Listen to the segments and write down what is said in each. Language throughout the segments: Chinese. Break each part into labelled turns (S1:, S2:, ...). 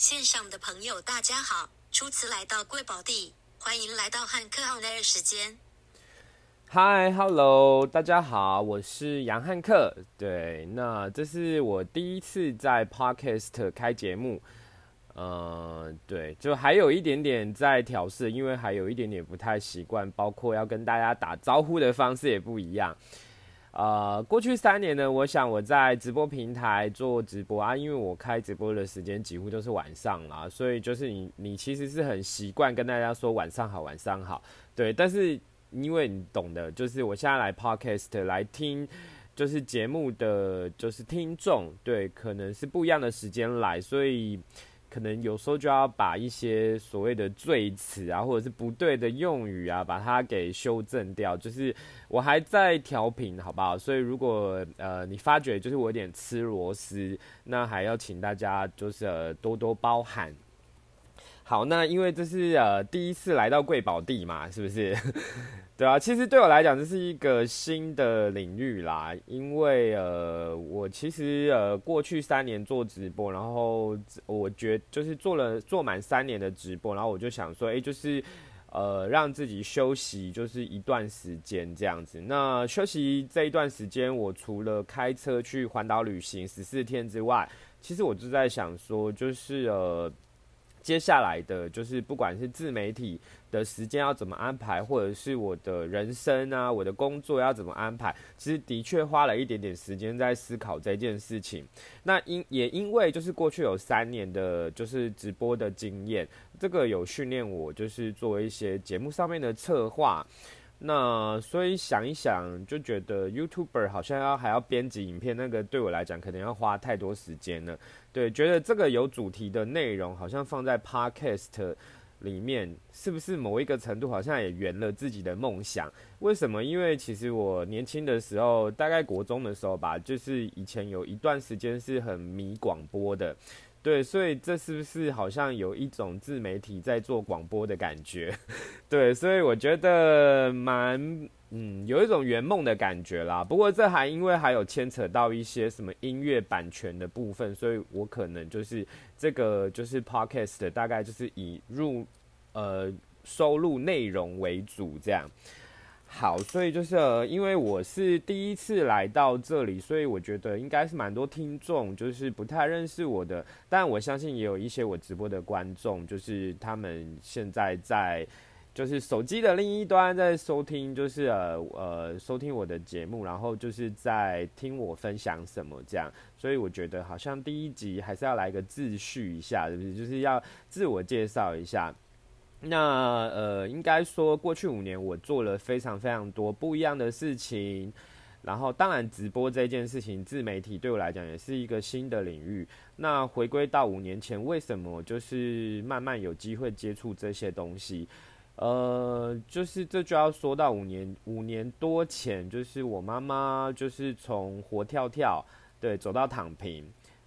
S1: 线上的朋友大家好，初次来到贵宝地，欢迎来到汉克 on air 时间。
S2: 嗨，Hello，大家好，我是杨汉克。对，那这是我第一次在 Podcast 开节目。呃，对，就还有一点点在调试，因为还有一点点不太习惯，包括要跟大家打招呼的方式也不一样。呃，过去三年呢，我想我在直播平台做直播啊，因为我开直播的时间几乎都是晚上啦，所以就是你你其实是很习惯跟大家说晚上好，晚上好。对，但是因为你懂的，就是我现在来 Podcast 来听，就是节目的就是听众，对，可能是不一样的时间来，所以。可能有时候就要把一些所谓的罪词啊，或者是不对的用语啊，把它给修正掉。就是我还在调频，好不好？所以如果呃你发觉就是我有点吃螺丝，那还要请大家就是多多包涵。好，那因为这是呃第一次来到贵宝地嘛，是不是？对啊，其实对我来讲，这是一个新的领域啦。因为呃，我其实呃，过去三年做直播，然后我觉就是做了做满三年的直播，然后我就想说，哎，就是呃，让自己休息，就是一段时间这样子。那休息这一段时间，我除了开车去环岛旅行十四天之外，其实我就在想说，就是呃。接下来的就是不管是自媒体的时间要怎么安排，或者是我的人生啊，我的工作要怎么安排，其实的确花了一点点时间在思考这件事情。那因也因为就是过去有三年的就是直播的经验，这个有训练我就是做一些节目上面的策划。那所以想一想，就觉得 YouTuber 好像要还要编辑影片，那个对我来讲可能要花太多时间了。对，觉得这个有主题的内容，好像放在 Podcast 里面，是不是某一个程度好像也圆了自己的梦想？为什么？因为其实我年轻的时候，大概国中的时候吧，就是以前有一段时间是很迷广播的。对，所以这是不是好像有一种自媒体在做广播的感觉？对，所以我觉得蛮嗯，有一种圆梦的感觉啦。不过这还因为还有牵扯到一些什么音乐版权的部分，所以我可能就是这个就是 podcast 大概就是以入呃收入内容为主这样。好，所以就是呃因为我是第一次来到这里，所以我觉得应该是蛮多听众就是不太认识我的，但我相信也有一些我直播的观众，就是他们现在在就是手机的另一端在收听，就是呃呃收听我的节目，然后就是在听我分享什么这样，所以我觉得好像第一集还是要来个自序一下，是不是？就是要自我介绍一下。那呃，应该说过去五年我做了非常非常多不一样的事情，然后当然直播这件事情，自媒体对我来讲也是一个新的领域。那回归到五年前，为什么就是慢慢有机会接触这些东西？呃，就是这就要说到五年五年多前，就是我妈妈就是从活跳跳对走到躺平，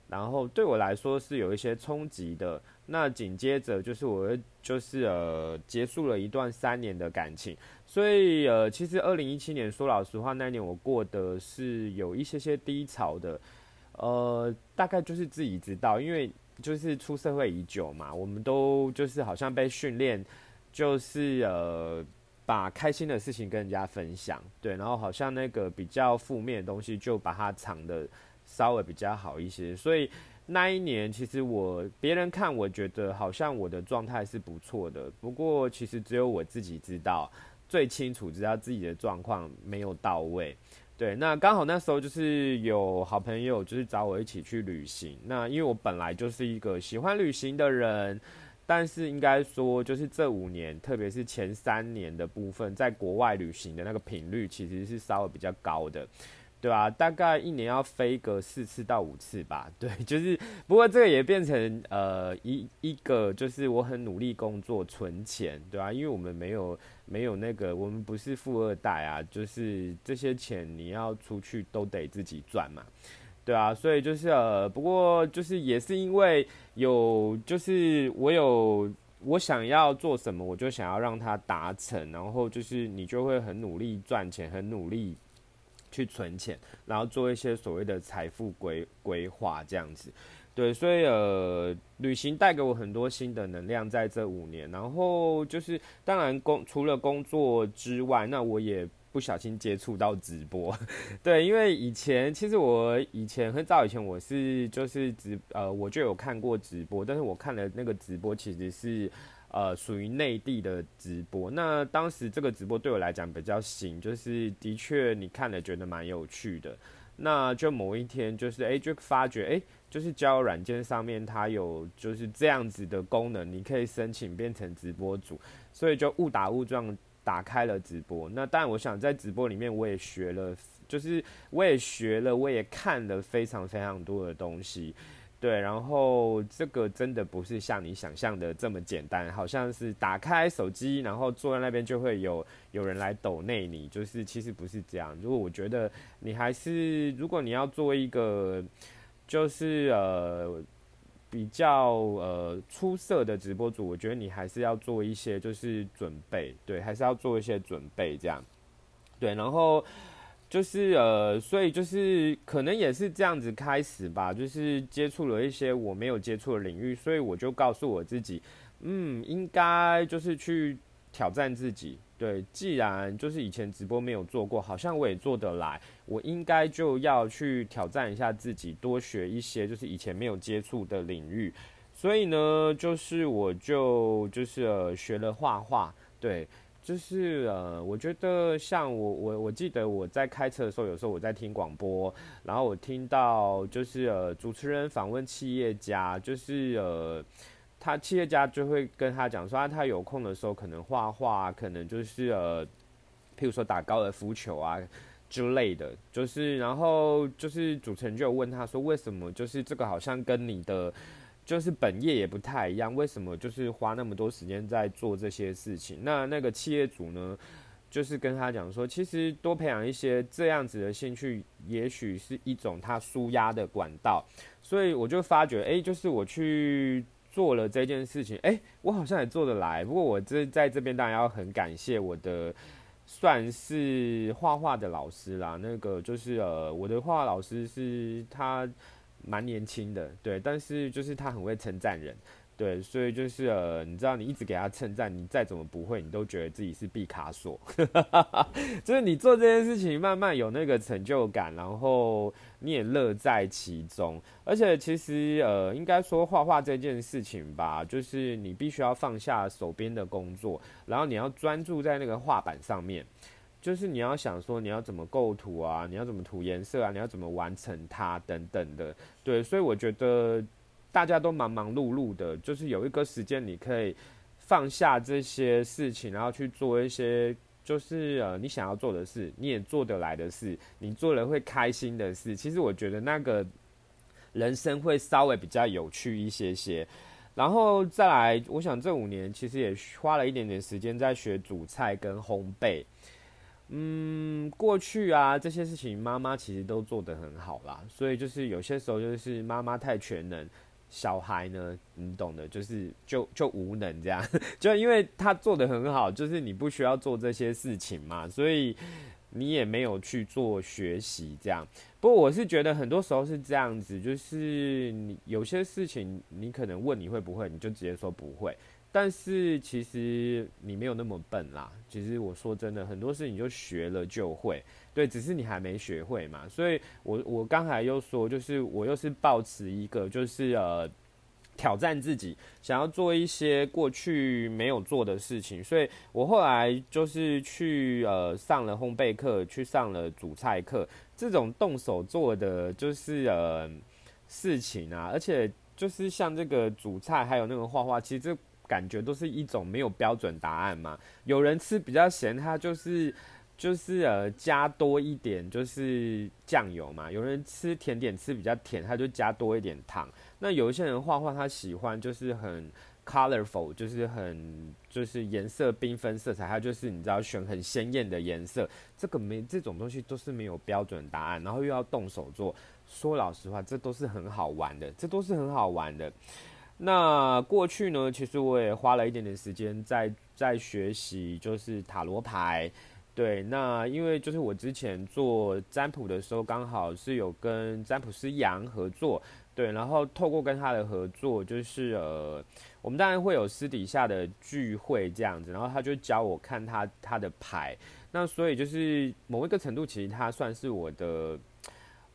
S2: 然后对我来说是有一些冲击的。那紧接着就是我，就是呃结束了一段三年的感情，所以呃其实二零一七年说老实话，那年我过的是有一些些低潮的，呃大概就是自己知道，因为就是出社会已久嘛，我们都就是好像被训练，就是呃把开心的事情跟人家分享，对，然后好像那个比较负面的东西就把它藏的稍微比较好一些，所以。那一年，其实我别人看，我觉得好像我的状态是不错的。不过，其实只有我自己知道最清楚，知道自己的状况没有到位。对，那刚好那时候就是有好朋友，就是找我一起去旅行。那因为我本来就是一个喜欢旅行的人，但是应该说，就是这五年，特别是前三年的部分，在国外旅行的那个频率，其实是稍微比较高的。对啊，大概一年要飞个四次到五次吧。对，就是不过这个也变成呃一一个，就是我很努力工作存钱，对啊，因为我们没有没有那个，我们不是富二代啊，就是这些钱你要出去都得自己赚嘛，对啊，所以就是呃，不过就是也是因为有，就是我有我想要做什么，我就想要让它达成，然后就是你就会很努力赚钱，很努力。去存钱，然后做一些所谓的财富规规划这样子，对，所以呃，旅行带给我很多新的能量，在这五年。然后就是，当然工除了工作之外，那我也不小心接触到直播。对，因为以前其实我以前很早以前我是就是直呃我就有看过直播，但是我看的那个直播其实是呃属于内地的直播。那当时这个直播对我来讲比较新，就是的确你看了觉得蛮有趣的。那就某一天就是哎就发觉哎。就是交友软件上面，它有就是这样子的功能，你可以申请变成直播主，所以就误打误撞打开了直播。那当然，我想在直播里面，我也学了，就是我也学了，我也看了非常非常多的东西，对。然后这个真的不是像你想象的这么简单，好像是打开手机，然后坐在那边就会有有人来抖内你，就是其实不是这样。如果我觉得你还是，如果你要做一个。就是呃比较呃出色的直播主，我觉得你还是要做一些就是准备，对，还是要做一些准备这样，对，然后就是呃，所以就是可能也是这样子开始吧，就是接触了一些我没有接触的领域，所以我就告诉我自己，嗯，应该就是去挑战自己。对，既然就是以前直播没有做过，好像我也做得来，我应该就要去挑战一下自己，多学一些就是以前没有接触的领域。所以呢，就是我就就是呃学了画画。对，就是呃，我觉得像我我我记得我在开车的时候，有时候我在听广播，然后我听到就是呃主持人访问企业家，就是呃。他企业家就会跟他讲说，他有空的时候可能画画，可能就是呃，譬如说打高尔夫球啊之类的，就是然后就是主持人就问他说，为什么就是这个好像跟你的就是本业也不太一样，为什么就是花那么多时间在做这些事情？那那个企业主呢，就是跟他讲说，其实多培养一些这样子的兴趣，也许是一种他舒压的管道。所以我就发觉，哎，就是我去。做了这件事情，哎，我好像也做得来。不过我这在这边当然要很感谢我的，算是画画的老师啦。那个就是呃，我的画画老师是他蛮年轻的，对，但是就是他很会称赞人。对，所以就是呃，你知道，你一直给他称赞，你再怎么不会，你都觉得自己是毕卡索。就是你做这件事情，慢慢有那个成就感，然后你也乐在其中。而且其实呃，应该说画画这件事情吧，就是你必须要放下手边的工作，然后你要专注在那个画板上面。就是你要想说，你要怎么构图啊，你要怎么涂颜色啊，你要怎么完成它等等的。对，所以我觉得。大家都忙忙碌碌的，就是有一个时间你可以放下这些事情，然后去做一些就是呃你想要做的事，你也做得来的事，你做了会开心的事。其实我觉得那个人生会稍微比较有趣一些些。然后再来，我想这五年其实也花了一点点时间在学煮菜跟烘焙。嗯，过去啊这些事情妈妈其实都做得很好啦，所以就是有些时候就是妈妈太全能。小孩呢，你懂的，就是就就无能这样，就因为他做的很好，就是你不需要做这些事情嘛，所以你也没有去做学习这样。不过我是觉得很多时候是这样子，就是你有些事情你可能问你会不会，你就直接说不会。但是其实你没有那么笨啦。其实我说真的，很多事情就学了就会。对，只是你还没学会嘛。所以我我刚才又说，就是我又是抱持一个，就是呃挑战自己，想要做一些过去没有做的事情。所以我后来就是去呃上了烘焙课，去上了煮菜课，这种动手做的就是呃事情啊。而且就是像这个煮菜，还有那个画画，其实这。感觉都是一种没有标准答案嘛。有人吃比较咸，他就是就是呃加多一点就是酱油嘛。有人吃甜点吃比较甜，他就加多一点糖。那有一些人画画，他喜欢就是很 colorful，就是很就是颜色缤纷色彩，他就是你知道选很鲜艳的颜色。这个没这种东西都是没有标准答案，然后又要动手做。说老实话，这都是很好玩的，这都是很好玩的。那过去呢，其实我也花了一点点时间在在学习，就是塔罗牌。对，那因为就是我之前做占卜的时候，刚好是有跟占卜师杨合作。对，然后透过跟他的合作，就是呃，我们当然会有私底下的聚会这样子，然后他就教我看他他的牌，那所以就是某一个程度，其实他算是我的，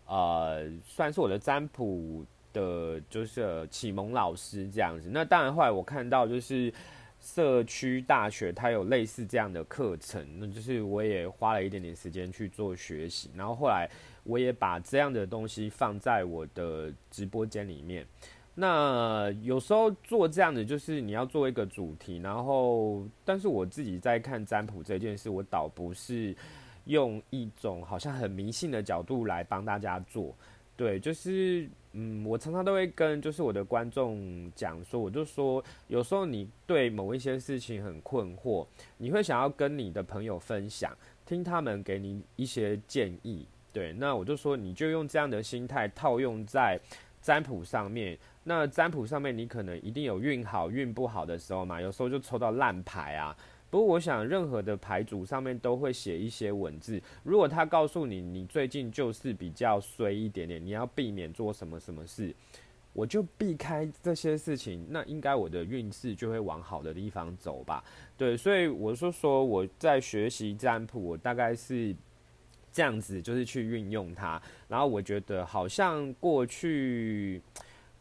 S2: 呃，算是我的占卜的，就是启蒙老师这样子。那当然后来我看到就是社区大学它有类似这样的课程，那就是我也花了一点点时间去做学习，然后后来。我也把这样的东西放在我的直播间里面。那有时候做这样的，就是你要做一个主题，然后，但是我自己在看占卜这件事，我倒不是用一种好像很迷信的角度来帮大家做。对，就是嗯，我常常都会跟就是我的观众讲说，我就说，有时候你对某一些事情很困惑，你会想要跟你的朋友分享，听他们给你一些建议。对，那我就说，你就用这样的心态套用在占卜上面。那占卜上面，你可能一定有运好运不好的时候嘛，有时候就抽到烂牌啊。不过我想，任何的牌组上面都会写一些文字。如果他告诉你，你最近就是比较衰一点点，你要避免做什么什么事，我就避开这些事情，那应该我的运势就会往好的地方走吧。对，所以我就说我在学习占卜，我大概是。这样子就是去运用它，然后我觉得好像过去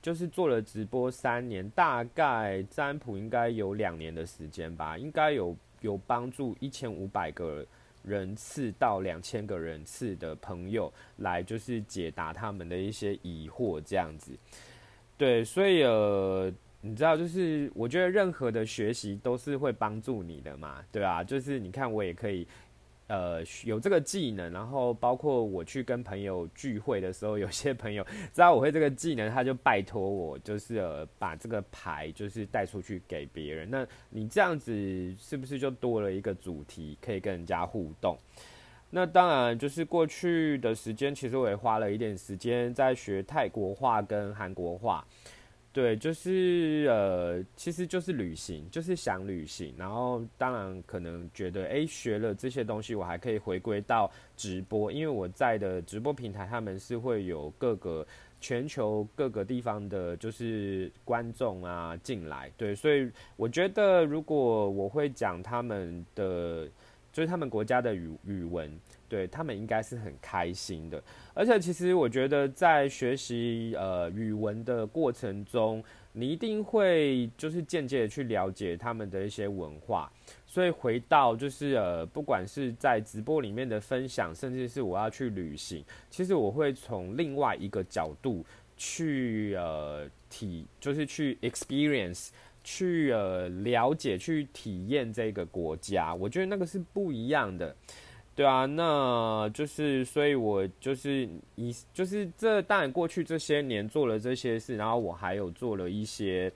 S2: 就是做了直播三年，大概占卜应该有两年的时间吧，应该有有帮助一千五百个人次到两千个人次的朋友来就是解答他们的一些疑惑，这样子。对，所以呃，你知道，就是我觉得任何的学习都是会帮助你的嘛，对啊？就是你看我也可以。呃，有这个技能，然后包括我去跟朋友聚会的时候，有些朋友知道我会这个技能，他就拜托我，就是呃把这个牌就是带出去给别人。那你这样子是不是就多了一个主题可以跟人家互动？那当然，就是过去的时间，其实我也花了一点时间在学泰国话跟韩国话。对，就是呃，其实就是旅行，就是想旅行，然后当然可能觉得，哎，学了这些东西，我还可以回归到直播，因为我在的直播平台，他们是会有各个全球各个地方的，就是观众啊进来，对，所以我觉得如果我会讲他们的，就是他们国家的语语文。对他们应该是很开心的，而且其实我觉得在学习呃语文的过程中，你一定会就是间接的去了解他们的一些文化。所以回到就是呃，不管是在直播里面的分享，甚至是我要去旅行，其实我会从另外一个角度去呃体，就是去 experience，去呃了解、去体验这个国家。我觉得那个是不一样的。对啊，那就是所以，我就是以就是这当然过去这些年做了这些事，然后我还有做了一些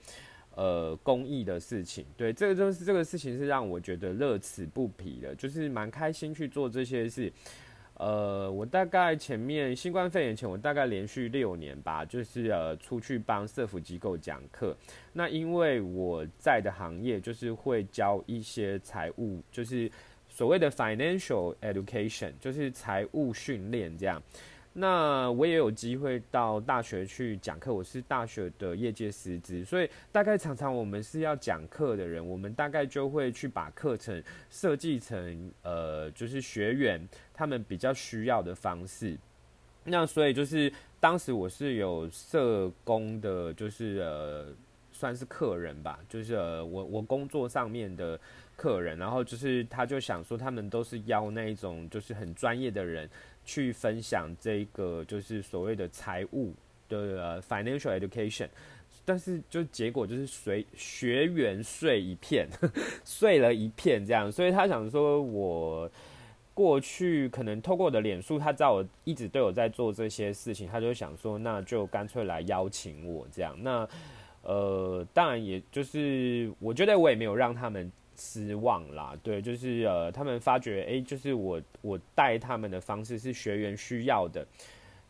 S2: 呃公益的事情。对，这个就是这个事情是让我觉得乐此不疲的，就是蛮开心去做这些事。呃，我大概前面新冠肺炎前，我大概连续六年吧，就是呃出去帮社福机构讲课。那因为我在的行业就是会教一些财务，就是。所谓的 financial education 就是财务训练这样，那我也有机会到大学去讲课，我是大学的业界师资，所以大概常常我们是要讲课的人，我们大概就会去把课程设计成呃，就是学员他们比较需要的方式。那所以就是当时我是有社工的，就是呃，算是客人吧，就是呃，我我工作上面的。客人，然后就是他就想说，他们都是邀那一种就是很专业的人去分享这个就是所谓的财务的 financial education，但是就结果就是随学员睡一片，睡了一片这样，所以他想说，我过去可能透过我的脸书，他知道我一直都有在做这些事情，他就想说，那就干脆来邀请我这样。那呃，当然也就是我觉得我也没有让他们。失望啦，对，就是呃，他们发觉，哎，就是我我带他们的方式是学员需要的，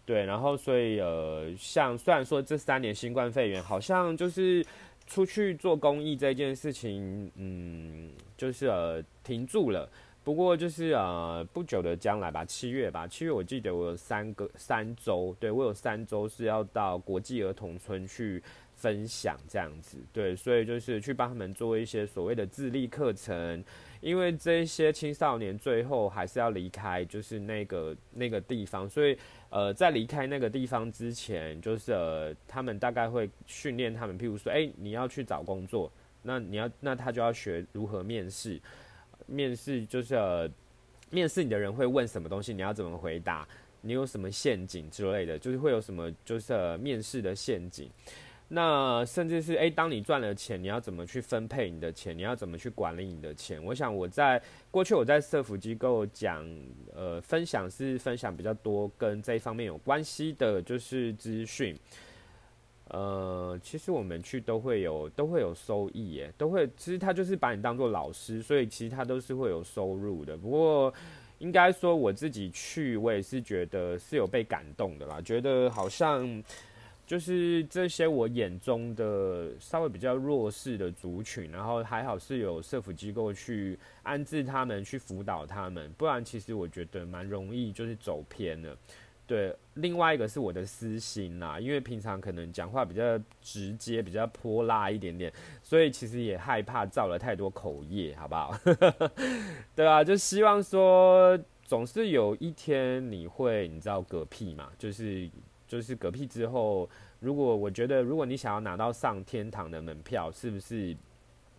S2: 对，然后所以呃，像虽然说这三年新冠肺炎好像就是出去做公益这件事情，嗯，就是呃停住了，不过就是呃不久的将来吧，七月吧，七月我记得我有三个三周，对我有三周是要到国际儿童村去分享这样子，对，所以就是去帮他们做一些所谓的自立课程，因为这些青少年最后还是要离开就是那个那个地方，所以呃在离开那个地方之前，就是呃他们大概会训练他们，譬如说，哎，你要去找工作，那你要那他就要学如何面试。面试就是呃，面试你的人会问什么东西，你要怎么回答？你有什么陷阱之类的，就是会有什么就是呃面试的陷阱。那甚至是诶，当你赚了钱，你要怎么去分配你的钱？你要怎么去管理你的钱？我想我在过去我在社福机构讲呃分享是分享比较多跟这一方面有关系的，就是资讯。呃，其实我们去都会有都会有收益耶，都会其实他就是把你当做老师，所以其实他都是会有收入的。不过应该说我自己去，我也是觉得是有被感动的啦，觉得好像就是这些我眼中的稍微比较弱势的族群，然后还好是有社福机构去安置他们，去辅导他们，不然其实我觉得蛮容易就是走偏了。对，另外一个是我的私心啦，因为平常可能讲话比较直接，比较泼辣一点点，所以其实也害怕造了太多口业，好不好？对啊，就希望说，总是有一天你会，你知道嗝屁嘛？就是就是嗝屁之后，如果我觉得，如果你想要拿到上天堂的门票，是不是？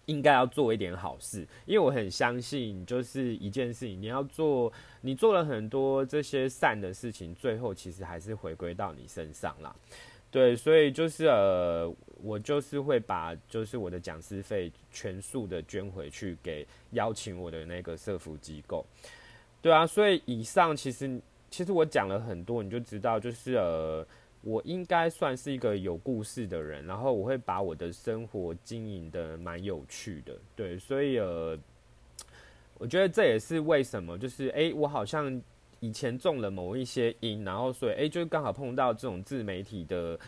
S2: 应该要做一点好事，因为我很相信，就是一件事情，你要做，你做了很多这些善的事情，最后其实还是回归到你身上啦。对，所以就是呃，我就是会把就是我的讲师费全数的捐回去给邀请我的那个社福机构。对啊，所以以上其实其实我讲了很多，你就知道就是呃。我应该算是一个有故事的人，然后我会把我的生活经营的蛮有趣的，对，所以呃，我觉得这也是为什么，就是哎，我好像以前中了某一些因，然后所以哎，就刚好碰到这种自媒体的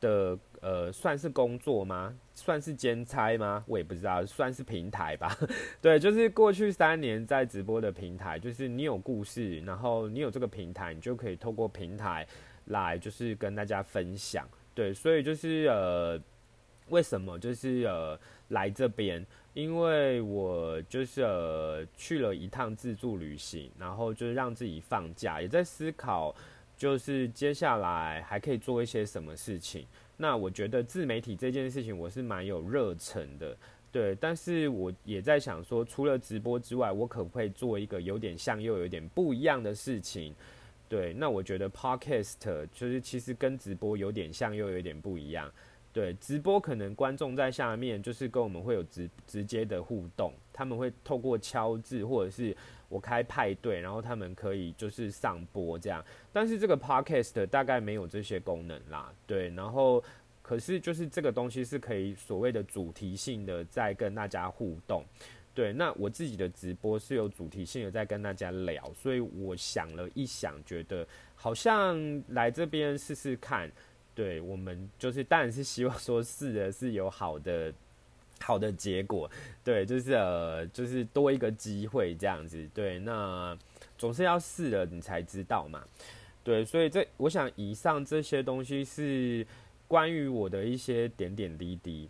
S2: 的呃，算是工作吗？算是兼差吗？我也不知道，算是平台吧。对，就是过去三年在直播的平台，就是你有故事，然后你有这个平台，你就可以透过平台。来就是跟大家分享，对，所以就是呃，为什么就是呃来这边？因为我就是呃去了一趟自助旅行，然后就是让自己放假，也在思考，就是接下来还可以做一些什么事情。那我觉得自媒体这件事情我是蛮有热忱的，对，但是我也在想说，除了直播之外，我可不可以做一个有点像又有点不一样的事情？对，那我觉得 podcast 就是其实跟直播有点像，又有点不一样。对，直播可能观众在下面就是跟我们会有直直接的互动，他们会透过敲字或者是我开派对，然后他们可以就是上播这样。但是这个 podcast 大概没有这些功能啦。对，然后可是就是这个东西是可以所谓的主题性的在跟大家互动。对，那我自己的直播是有主题性的，在跟大家聊，所以我想了一想，觉得好像来这边试试看。对我们就是当然是希望说试的是有好的 好的结果，对，就是呃，就是多一个机会这样子。对，那总是要试了你才知道嘛。对，所以这我想以上这些东西是关于我的一些点点滴滴。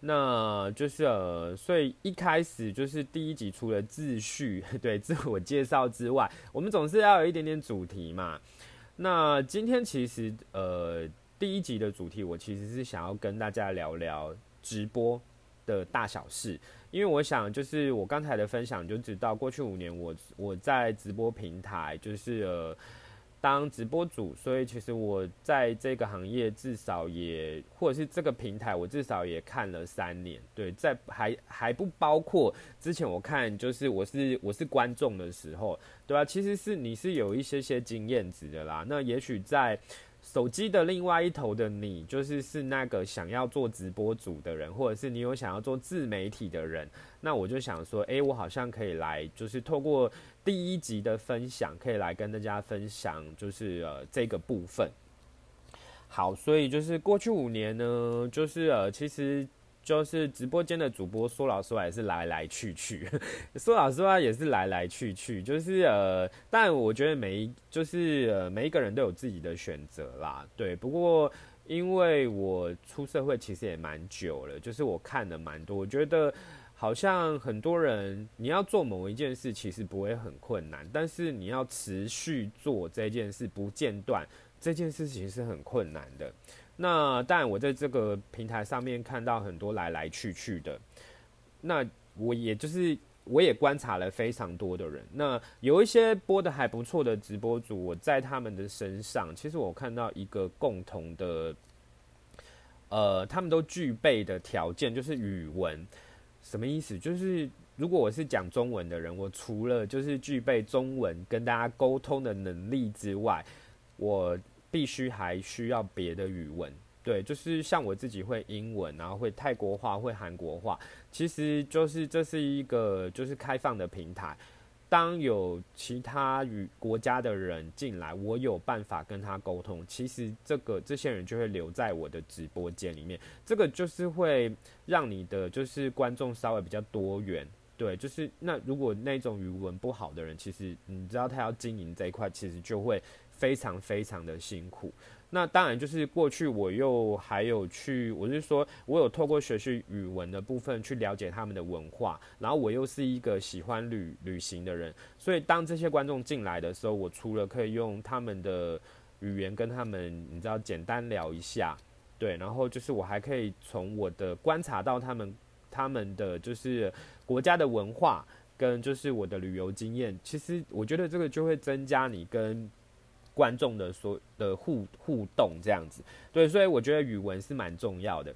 S2: 那就是呃，所以一开始就是第一集除了自序 对自我介绍之外，我们总是要有一点点主题嘛。那今天其实呃第一集的主题，我其实是想要跟大家聊聊直播的大小事，因为我想就是我刚才的分享就知道，过去五年我我在直播平台就是呃。当直播主，所以其实我在这个行业至少也，或者是这个平台，我至少也看了三年。对，在还还不包括之前我看，就是我是我是观众的时候，对吧？其实是你是有一些些经验值的啦。那也许在。手机的另外一头的你，就是是那个想要做直播主的人，或者是你有想要做自媒体的人。那我就想说，诶，我好像可以来，就是透过第一集的分享，可以来跟大家分享，就是呃这个部分。好，所以就是过去五年呢，就是呃其实就是直播间的主播，说老实话也是来来去去，说老实话也是来来去去，就是呃，但我觉得每一就是呃每一个人都有自己的选择啦，对。不过因为我出社会其实也蛮久了，就是我看的蛮多，我觉得好像很多人你要做某一件事，其实不会很困难，但是你要持续做这件事不间断，这件事情是很困难的。那当然，我在这个平台上面看到很多来来去去的，那我也就是我也观察了非常多的人。那有一些播的还不错的直播主，我在他们的身上，其实我看到一个共同的，呃，他们都具备的条件就是语文。什么意思？就是如果我是讲中文的人，我除了就是具备中文跟大家沟通的能力之外，我。必须还需要别的语文，对，就是像我自己会英文，然后会泰国话，会韩国话，其实就是这是一个就是开放的平台。当有其他语国家的人进来，我有办法跟他沟通，其实这个这些人就会留在我的直播间里面。这个就是会让你的就是观众稍微比较多元，对，就是那如果那种语文不好的人，其实你知道他要经营这一块，其实就会。非常非常的辛苦，那当然就是过去我又还有去，我是说我有透过学习语文的部分去了解他们的文化，然后我又是一个喜欢旅旅行的人，所以当这些观众进来的时候，我除了可以用他们的语言跟他们，你知道简单聊一下，对，然后就是我还可以从我的观察到他们他们的就是国家的文化跟就是我的旅游经验，其实我觉得这个就会增加你跟。观众的所的互互动这样子，对，所以我觉得语文是蛮重要的。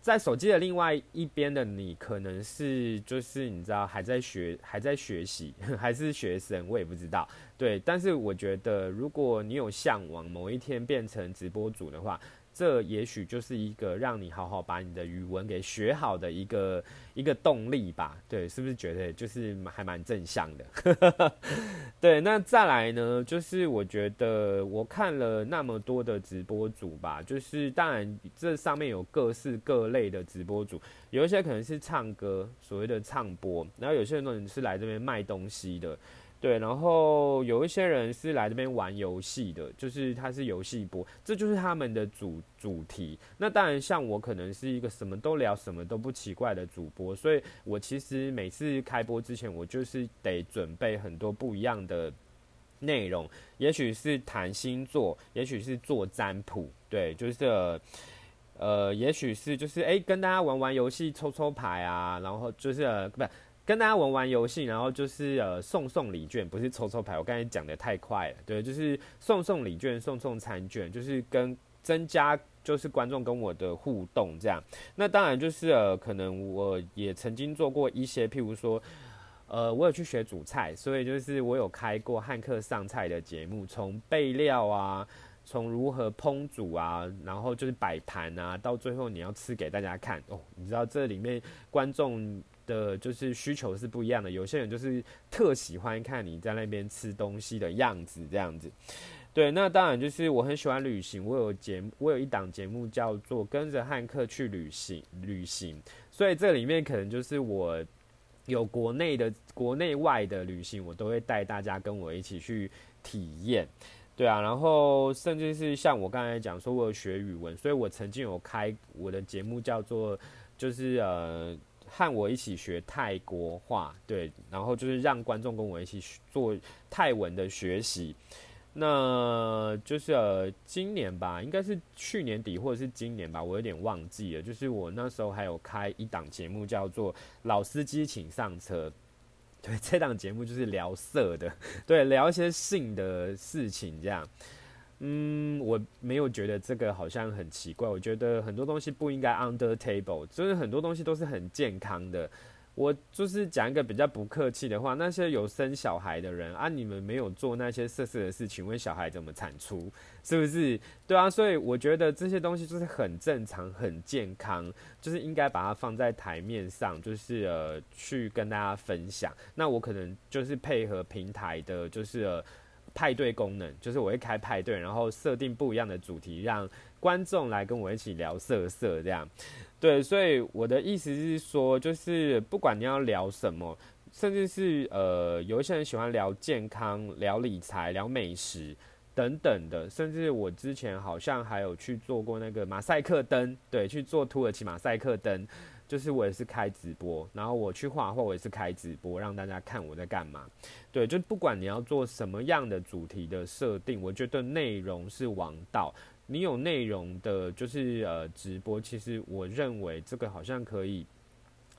S2: 在手机的另外一边的你，可能是就是你知道还在学还在学习，还是学生，我也不知道。对，但是我觉得如果你有向往某一天变成直播主的话。这也许就是一个让你好好把你的语文给学好的一个一个动力吧？对，是不是觉得就是还蛮正向的？对，那再来呢？就是我觉得我看了那么多的直播组吧，就是当然这上面有各式各类的直播组，有一些可能是唱歌，所谓的唱播，然后有些人是来这边卖东西的。对，然后有一些人是来这边玩游戏的，就是他是游戏播，这就是他们的主主题。那当然，像我可能是一个什么都聊、什么都不奇怪的主播，所以我其实每次开播之前，我就是得准备很多不一样的内容，也许是谈星座，也许是做占卜，对，就是呃，也许是就是哎，跟大家玩玩游戏、抽抽牌啊，然后就是不。跟大家玩玩游戏，然后就是呃送送礼券，不是抽抽牌。我刚才讲的太快了，对，就是送送礼券、送送餐券，就是跟增加就是观众跟我的互动这样。那当然就是呃，可能我也曾经做过一些，譬如说，呃，我有去学煮菜，所以就是我有开过汉克上菜的节目，从备料啊，从如何烹煮啊，然后就是摆盘啊，到最后你要吃给大家看哦，你知道这里面观众。的就是需求是不一样的，有些人就是特喜欢看你在那边吃东西的样子，这样子。对，那当然就是我很喜欢旅行，我有节我有一档节目叫做跟着汉克去旅行旅行，所以这里面可能就是我有国内的国内外的旅行，我都会带大家跟我一起去体验。对啊，然后甚至是像我刚才讲说，我有学语文，所以我曾经有开我的节目叫做就是呃。和我一起学泰国话，对，然后就是让观众跟我一起做泰文的学习。那就是呃，今年吧，应该是去年底或者是今年吧，我有点忘记了。就是我那时候还有开一档节目，叫做《老司机请上车》。对，这档节目就是聊色的，对，聊一些性的事情这样。嗯，我没有觉得这个好像很奇怪。我觉得很多东西不应该 under table，就是很多东西都是很健康的。我就是讲一个比较不客气的话，那些有生小孩的人啊，你们没有做那些色色的事情，问小孩怎么产出，是不是？对啊，所以我觉得这些东西就是很正常、很健康，就是应该把它放在台面上，就是呃去跟大家分享。那我可能就是配合平台的，就是。派对功能就是我会开派对，然后设定不一样的主题，让观众来跟我一起聊色色这样。对，所以我的意思是说，就是不管你要聊什么，甚至是呃，有一些人喜欢聊健康、聊理财、聊美食等等的，甚至我之前好像还有去做过那个马赛克灯，对，去做土耳其马赛克灯，就是我也是开直播，然后我去画画，我也是开直播，让大家看我在干嘛。对，就不管你要做什么样的主题的设定，我觉得内容是王道。你有内容的，就是呃直播，其实我认为这个好像可以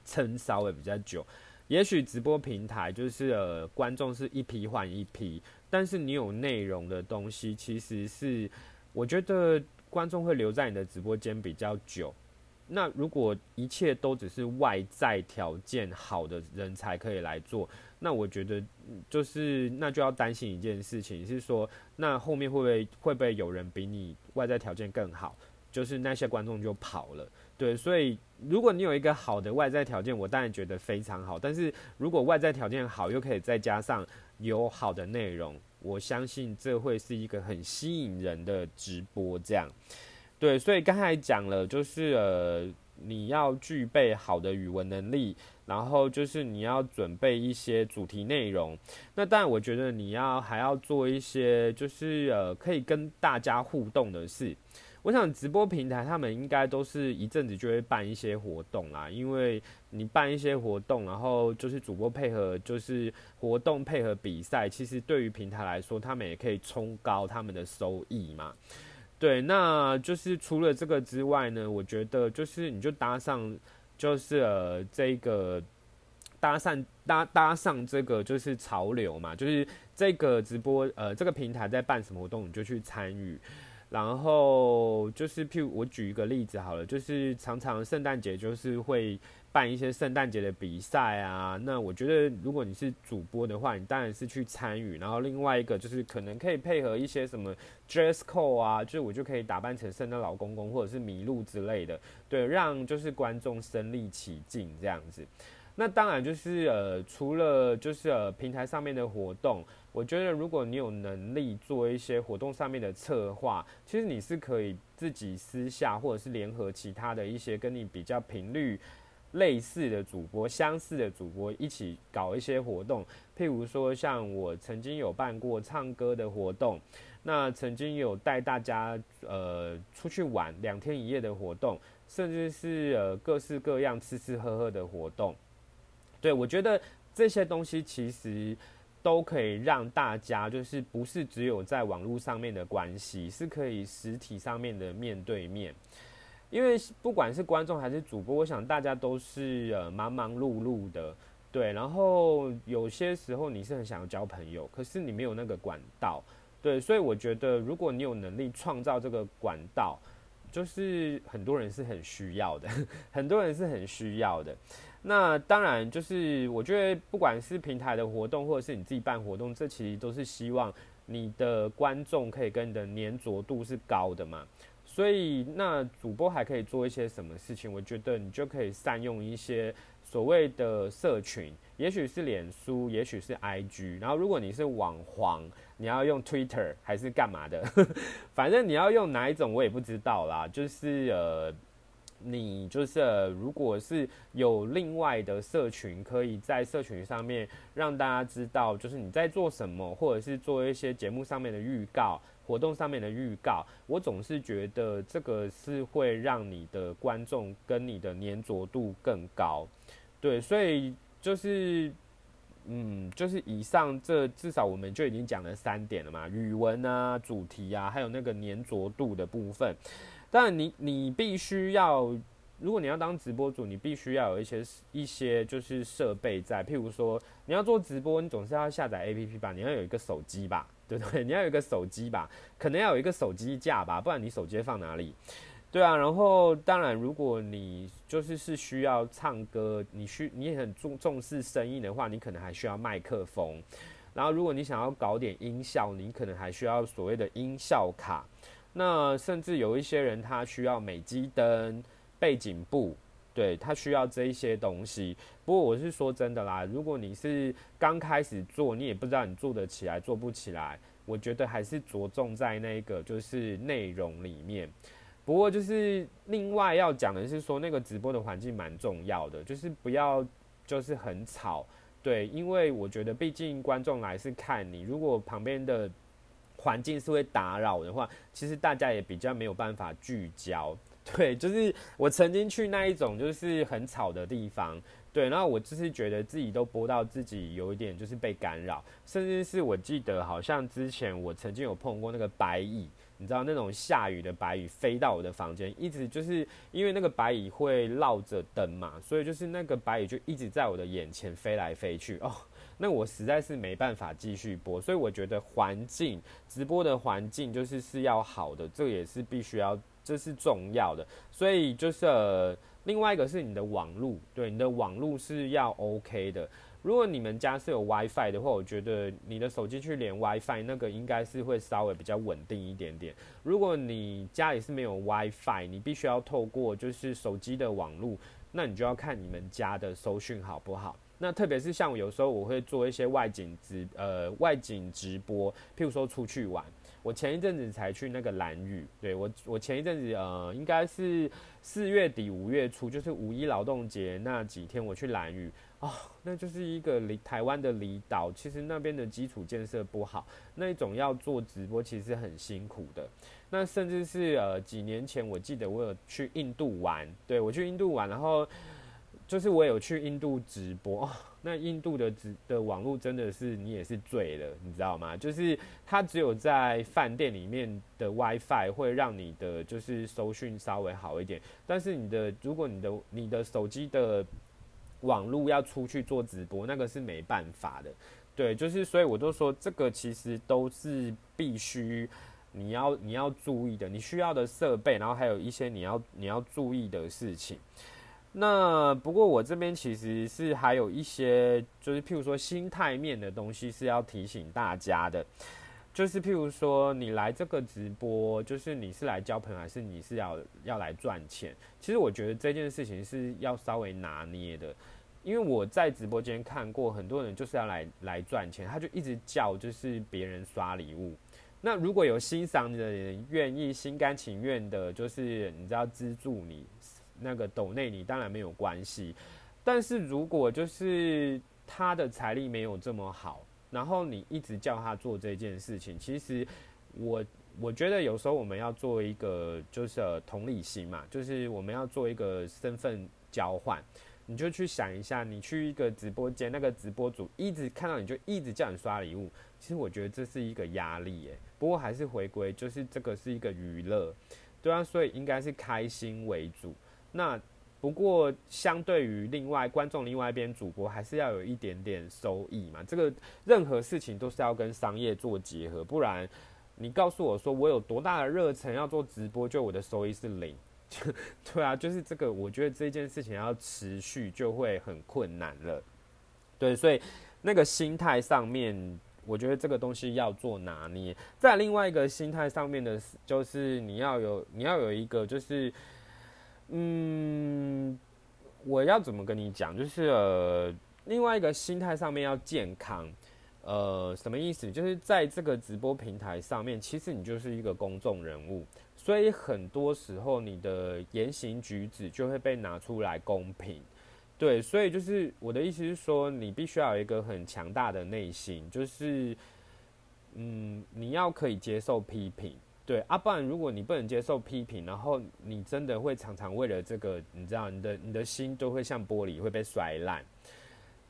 S2: 撑稍微比较久。也许直播平台就是呃观众是一批换一批，但是你有内容的东西，其实是我觉得观众会留在你的直播间比较久。那如果一切都只是外在条件好的人才可以来做。那我觉得就是那就要担心一件事情，是说那后面会不会会不会有人比你外在条件更好，就是那些观众就跑了。对，所以如果你有一个好的外在条件，我当然觉得非常好。但是如果外在条件好，又可以再加上有好的内容，我相信这会是一个很吸引人的直播。这样，对，所以刚才讲了，就是呃，你要具备好的语文能力。然后就是你要准备一些主题内容，那当然我觉得你要还要做一些就是呃可以跟大家互动的事。我想直播平台他们应该都是一阵子就会办一些活动啦，因为你办一些活动，然后就是主播配合就是活动配合比赛，其实对于平台来说，他们也可以冲高他们的收益嘛。对，那就是除了这个之外呢，我觉得就是你就搭上。就是呃，这个搭上搭搭上这个就是潮流嘛，就是这个直播呃，这个平台在办什么活动，你就去参与。然后就是譬如我举一个例子好了，就是常常圣诞节就是会。办一些圣诞节的比赛啊，那我觉得如果你是主播的话，你当然是去参与。然后另外一个就是可能可以配合一些什么 dress code 啊，就是我就可以打扮成圣诞老公公或者是麋鹿之类的，对，让就是观众身临其境这样子。那当然就是呃，除了就是呃平台上面的活动，我觉得如果你有能力做一些活动上面的策划，其实你是可以自己私下或者是联合其他的一些跟你比较频率。类似的主播、相似的主播一起搞一些活动，譬如说像我曾经有办过唱歌的活动，那曾经有带大家呃出去玩两天一夜的活动，甚至是呃各式各样吃吃喝喝的活动。对我觉得这些东西其实都可以让大家就是不是只有在网络上面的关系，是可以实体上面的面对面。因为不管是观众还是主播，我想大家都是呃忙忙碌碌的，对。然后有些时候你是很想要交朋友，可是你没有那个管道，对。所以我觉得，如果你有能力创造这个管道，就是很多人是很需要的，很多人是很需要的。那当然，就是我觉得不管是平台的活动，或者是你自己办活动，这其实都是希望你的观众可以跟你的粘着度是高的嘛。所以，那主播还可以做一些什么事情？我觉得你就可以善用一些所谓的社群，也许是脸书，也许是 IG。然后，如果你是网黄，你要用 Twitter 还是干嘛的？反正你要用哪一种，我也不知道啦。就是呃，你就是如果是有另外的社群，可以在社群上面让大家知道，就是你在做什么，或者是做一些节目上面的预告。活动上面的预告，我总是觉得这个是会让你的观众跟你的粘着度更高，对，所以就是，嗯，就是以上这至少我们就已经讲了三点了嘛，语文啊、主题啊，还有那个粘着度的部分。但，你你必须要，如果你要当直播主，你必须要有一些一些就是设备在，譬如说你要做直播，你总是要下载 APP 吧，你要有一个手机吧。对不对？你要有一个手机吧，可能要有一个手机架吧，不然你手机放哪里？对啊，然后当然，如果你就是是需要唱歌，你需你也很重重视声音的话，你可能还需要麦克风。然后，如果你想要搞点音效，你可能还需要所谓的音效卡。那甚至有一些人他需要美肌灯、背景布。对他需要这一些东西，不过我是说真的啦，如果你是刚开始做，你也不知道你做得起来做不起来，我觉得还是着重在那个就是内容里面。不过就是另外要讲的是说，那个直播的环境蛮重要的，就是不要就是很吵，对，因为我觉得毕竟观众来是看你，如果旁边的环境是会打扰的话，其实大家也比较没有办法聚焦。对，就是我曾经去那一种就是很吵的地方，对，然后我就是觉得自己都播到自己有一点就是被干扰，甚至是我记得好像之前我曾经有碰过那个白蚁，你知道那种下雨的白蚁飞到我的房间，一直就是因为那个白蚁会绕着灯嘛，所以就是那个白蚁就一直在我的眼前飞来飞去哦，那我实在是没办法继续播，所以我觉得环境直播的环境就是是要好的，这也是必须要。这是重要的，所以就是呃、另外一个是你的网路，对，你的网路是要 OK 的。如果你们家是有 WiFi 的话，我觉得你的手机去连 WiFi 那个应该是会稍微比较稳定一点点。如果你家里是没有 WiFi，你必须要透过就是手机的网路，那你就要看你们家的收讯好不好。那特别是像我有时候我会做一些外景直呃外景直播，譬如说出去玩。我前一阵子才去那个蓝屿，对我，我前一阵子呃，应该是四月底五月初，就是五一劳动节那几天，我去蓝屿啊，那就是一个离台湾的离岛，其实那边的基础建设不好，那一种要做直播其实很辛苦的。那甚至是呃几年前，我记得我有去印度玩，对我去印度玩，然后就是我有去印度直播。那印度的直的网络真的是你也是醉了，你知道吗？就是它只有在饭店里面的 WiFi 会让你的就是收讯稍微好一点，但是你的如果你的你的手机的网络要出去做直播，那个是没办法的。对，就是所以我都说这个其实都是必须你要你要注意的，你需要的设备，然后还有一些你要你要注意的事情。那不过我这边其实是还有一些，就是譬如说心态面的东西是要提醒大家的，就是譬如说你来这个直播，就是你是来交朋友还是你是要要来赚钱？其实我觉得这件事情是要稍微拿捏的，因为我在直播间看过很多人就是要来来赚钱，他就一直叫就是别人刷礼物。那如果有欣赏你的人愿意心甘情愿的，就是你知道资助你。那个斗内你当然没有关系，但是如果就是他的财力没有这么好，然后你一直叫他做这件事情，其实我我觉得有时候我们要做一个就是同理心嘛，就是我们要做一个身份交换，你就去想一下，你去一个直播间，那个直播主一直看到你就一直叫你刷礼物，其实我觉得这是一个压力耶。不过还是回归，就是这个是一个娱乐，对啊，所以应该是开心为主。那不过，相对于另外观众另外一边主播，还是要有一点点收益嘛。这个任何事情都是要跟商业做结合，不然你告诉我说我有多大的热忱要做直播，就我的收益是零，对啊，就是这个，我觉得这件事情要持续就会很困难了。对，所以那个心态上面，我觉得这个东西要做拿捏。在另外一个心态上面的，就是你要有你要有一个就是。嗯，我要怎么跟你讲？就是呃，另外一个心态上面要健康，呃，什么意思？就是在这个直播平台上面，其实你就是一个公众人物，所以很多时候你的言行举止就会被拿出来公平。对，所以就是我的意思是说，你必须要有一个很强大的内心，就是嗯，你要可以接受批评。对，阿不然如果你不能接受批评，然后你真的会常常为了这个，你知道，你的你的心都会像玻璃会被摔烂。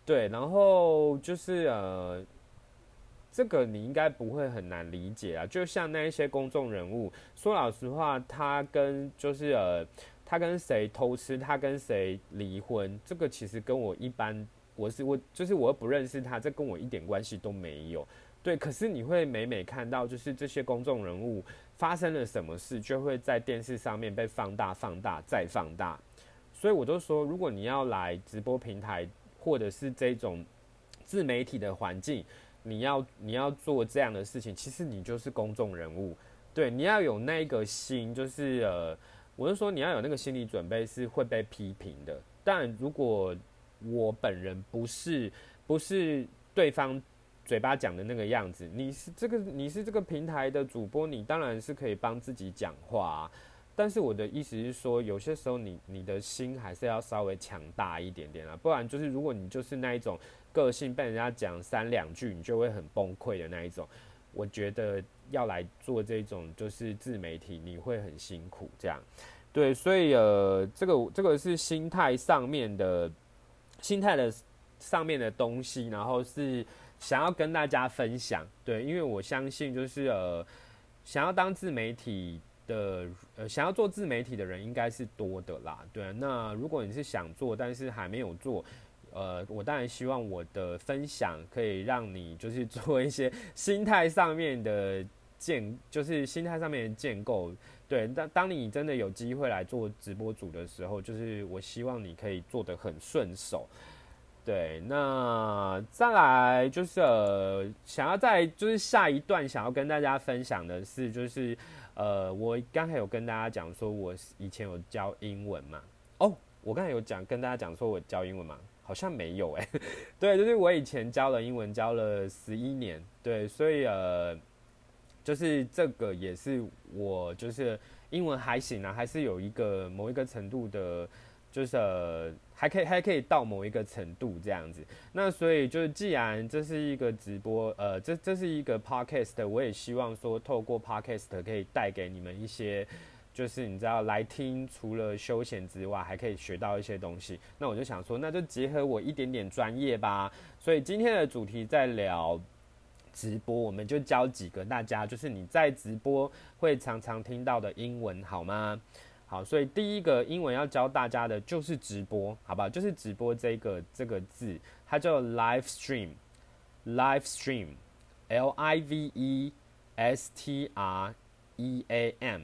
S2: 对，然后就是呃，这个你应该不会很难理解啊。就像那一些公众人物，说老实话，他跟就是呃，他跟谁偷吃，他跟谁离婚，这个其实跟我一般，我是我就是我不认识他，这跟我一点关系都没有。对，可是你会每每看到，就是这些公众人物。发生了什么事，就会在电视上面被放大、放大再放大。所以我都说，如果你要来直播平台，或者是这种自媒体的环境，你要你要做这样的事情，其实你就是公众人物。对，你要有那个心，就是呃，我是说你要有那个心理准备，是会被批评的。但如果我本人不是不是对方。嘴巴讲的那个样子，你是这个你是这个平台的主播，你当然是可以帮自己讲话。啊但是我的意思是说，有些时候你你的心还是要稍微强大一点点啊，不然就是如果你就是那一种个性被人家讲三两句你就会很崩溃的那一种，我觉得要来做这种就是自媒体，你会很辛苦这样。对，所以呃，这个这个是心态上面的，心态的上面的东西，然后是想要跟大家分享。对，因为我相信就是呃，想要当自媒体的，呃，想要做自媒体的人应该是多的啦。对，那如果你是想做，但是还没有做，呃，我当然希望我的分享可以让你就是做一些心态上面的建，就是心态上面的建构。对，当当你真的有机会来做直播主的时候，就是我希望你可以做得很顺手。对，那再来就是呃，想要在就是下一段想要跟大家分享的是，就是呃，我刚才有跟大家讲说，我以前有教英文嘛。哦，我刚才有讲跟大家讲说我教英文嘛，好像没有哎。对，就是我以前教了英文教了十一年，对，所以呃。就是这个也是我就是英文还行啊，还是有一个某一个程度的，就是还可以还可以到某一个程度这样子。那所以就是既然这是一个直播，呃，这这是一个 podcast，我也希望说透过 podcast 可以带给你们一些，就是你知道来听除了休闲之外，还可以学到一些东西。那我就想说，那就结合我一点点专业吧。所以今天的主题在聊。直播我们就教几个大家，就是你在直播会常常听到的英文，好吗？好，所以第一个英文要教大家的就是直播，好不好？就是直播这个这个字，它叫 live stream，live stream，L I V E S T R E A M，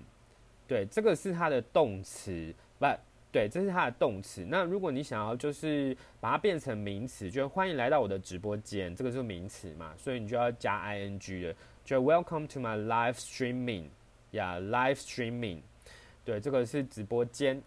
S2: 对，这个是它的动词，不。对，这是它的动词。那如果你想要就是把它变成名词，就欢迎来到我的直播间，这个是名词嘛，所以你就要加 ing 的，就 Welcome to my live streaming，呀，live streaming，对，这个是直播间。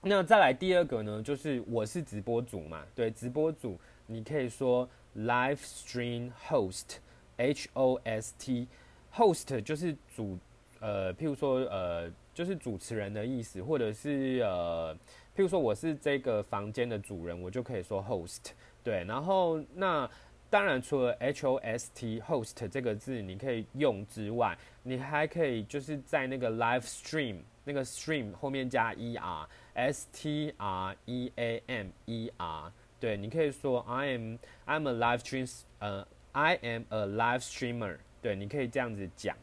S2: 那再来第二个呢，就是我是直播主嘛，对，直播主你可以说 live stream host，H O S T，host 就是主，呃，譬如说呃。就是主持人的意思，或者是呃，譬如说我是这个房间的主人，我就可以说 host，对。然后那当然除了 h o s t host 这个字你可以用之外，你还可以就是在那个 live stream 那个 stream 后面加 e r s t r e a m e r，对，你可以说 I am I'm a live stream，呃，I am a live streamer，对，你可以这样子讲。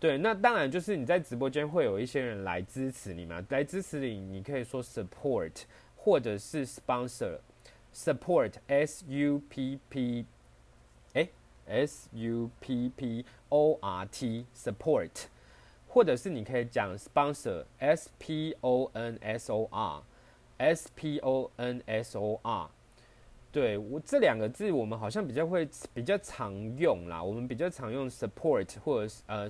S2: 对，那当然就是你在直播间会有一些人来支持你嘛，来支持你，你可以说 support 或者是 sponsor，support s u p p，哎，s u p p o r t support，或者是你可以讲 sponsor s p o n s o r s p o n s o r，对我这两个字我们好像比较会比较常用啦，我们比较常用 support 或者是呃。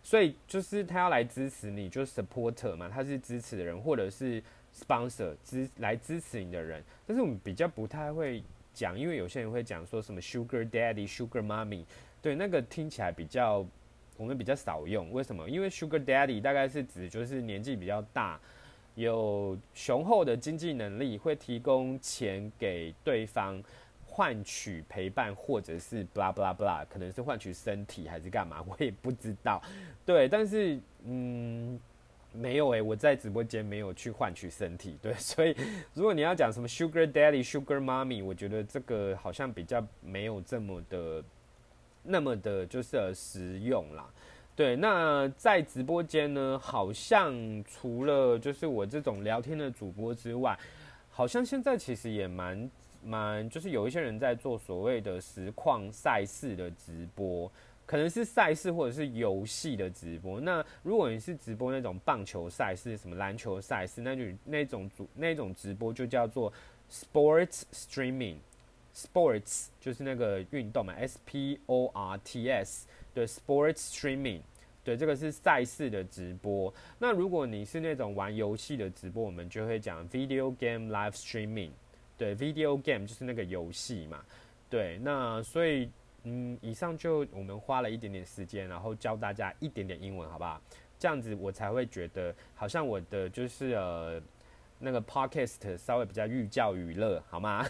S2: 所以就是他要来支持你，就 supporter 嘛，他是支持的人，或者是 sponsor 支来支持你的人。但是我们比较不太会讲，因为有些人会讲说什么 sugar daddy、sugar mommy，对，那个听起来比较我们比较少用。为什么？因为 sugar daddy 大概是指就是年纪比较大，有雄厚的经济能力，会提供钱给对方。换取陪伴，或者是 blah blah blah，可能是换取身体还是干嘛，我也不知道。对，但是嗯，没有诶，我在直播间没有去换取身体。对，所以如果你要讲什么 sugar daddy、sugar mommy，我觉得这个好像比较没有这么的那么的，就是实用啦。对，那在直播间呢，好像除了就是我这种聊天的主播之外，好像现在其实也蛮。蛮就是有一些人在做所谓的实况赛事的直播，可能是赛事或者是游戏的直播。那如果你是直播那种棒球赛事、什么篮球赛事，那就那种主那种直播就叫做 sports streaming。Sports 就是那个运动嘛，S P O R T S 对 sports streaming，对这个是赛事的直播。那如果你是那种玩游戏的直播，我们就会讲 video game live streaming。对，video game 就是那个游戏嘛。对，那所以，嗯，以上就我们花了一点点时间，然后教大家一点点英文，好不好？这样子我才会觉得好像我的就是呃那个 podcast 稍微比较寓教于乐，好吗？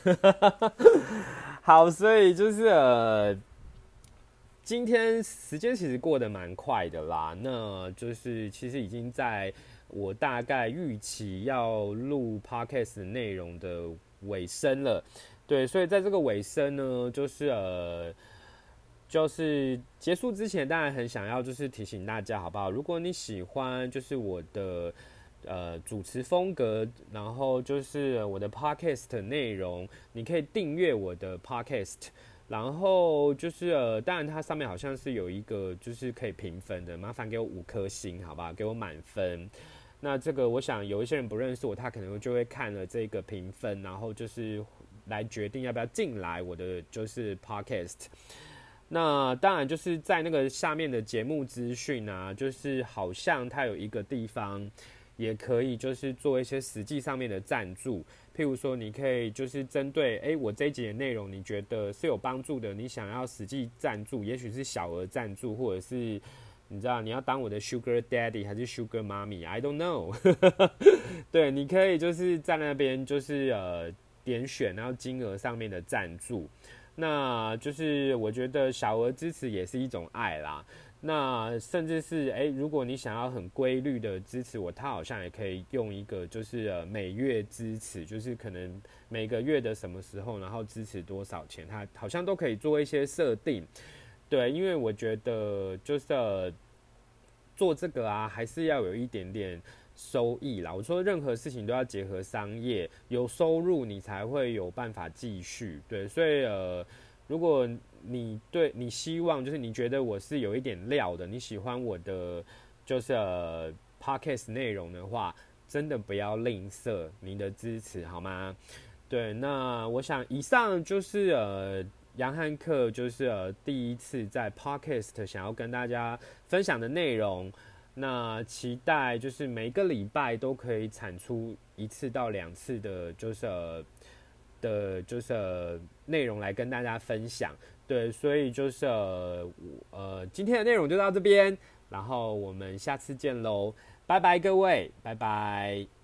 S2: 好，所以就是呃。今天时间其实过得蛮快的啦，那就是其实已经在我大概预期要录 podcast 内容的尾声了，对，所以在这个尾声呢，就是呃，就是结束之前，当然很想要就是提醒大家，好不好？如果你喜欢就是我的呃主持风格，然后就是我的 podcast 内容，你可以订阅我的 podcast。然后就是呃，当然它上面好像是有一个就是可以评分的，麻烦给我五颗星，好吧，给我满分。那这个我想有一些人不认识我，他可能就会看了这个评分，然后就是来决定要不要进来我的就是 podcast。那当然就是在那个下面的节目资讯啊，就是好像它有一个地方也可以就是做一些实际上面的赞助。譬如说，你可以就是针对哎，我这一集的内容，你觉得是有帮助的，你想要实际赞助，也许是小额赞助，或者是你知道你要当我的 Sugar Daddy 还是 Sugar Mommy，I don't know。对，你可以就是在那边就是呃点选，然后金额上面的赞助，那就是我觉得小额支持也是一种爱啦。那甚至是诶，如果你想要很规律的支持我，他好像也可以用一个就是每月支持，就是可能每个月的什么时候，然后支持多少钱，他好像都可以做一些设定。对，因为我觉得就是做这个啊，还是要有一点点收益啦。我说任何事情都要结合商业，有收入你才会有办法继续。对，所以呃，如果你对你希望就是你觉得我是有一点料的，你喜欢我的就是呃 podcast 内容的话，真的不要吝啬您的支持好吗？对，那我想以上就是呃杨汉克就是呃第一次在 podcast 想要跟大家分享的内容，那期待就是每个礼拜都可以产出一次到两次的，就是呃的，就是内容来跟大家分享。对，所以就是呃，今天的内容就到这边，然后我们下次见喽，拜拜各位，拜拜。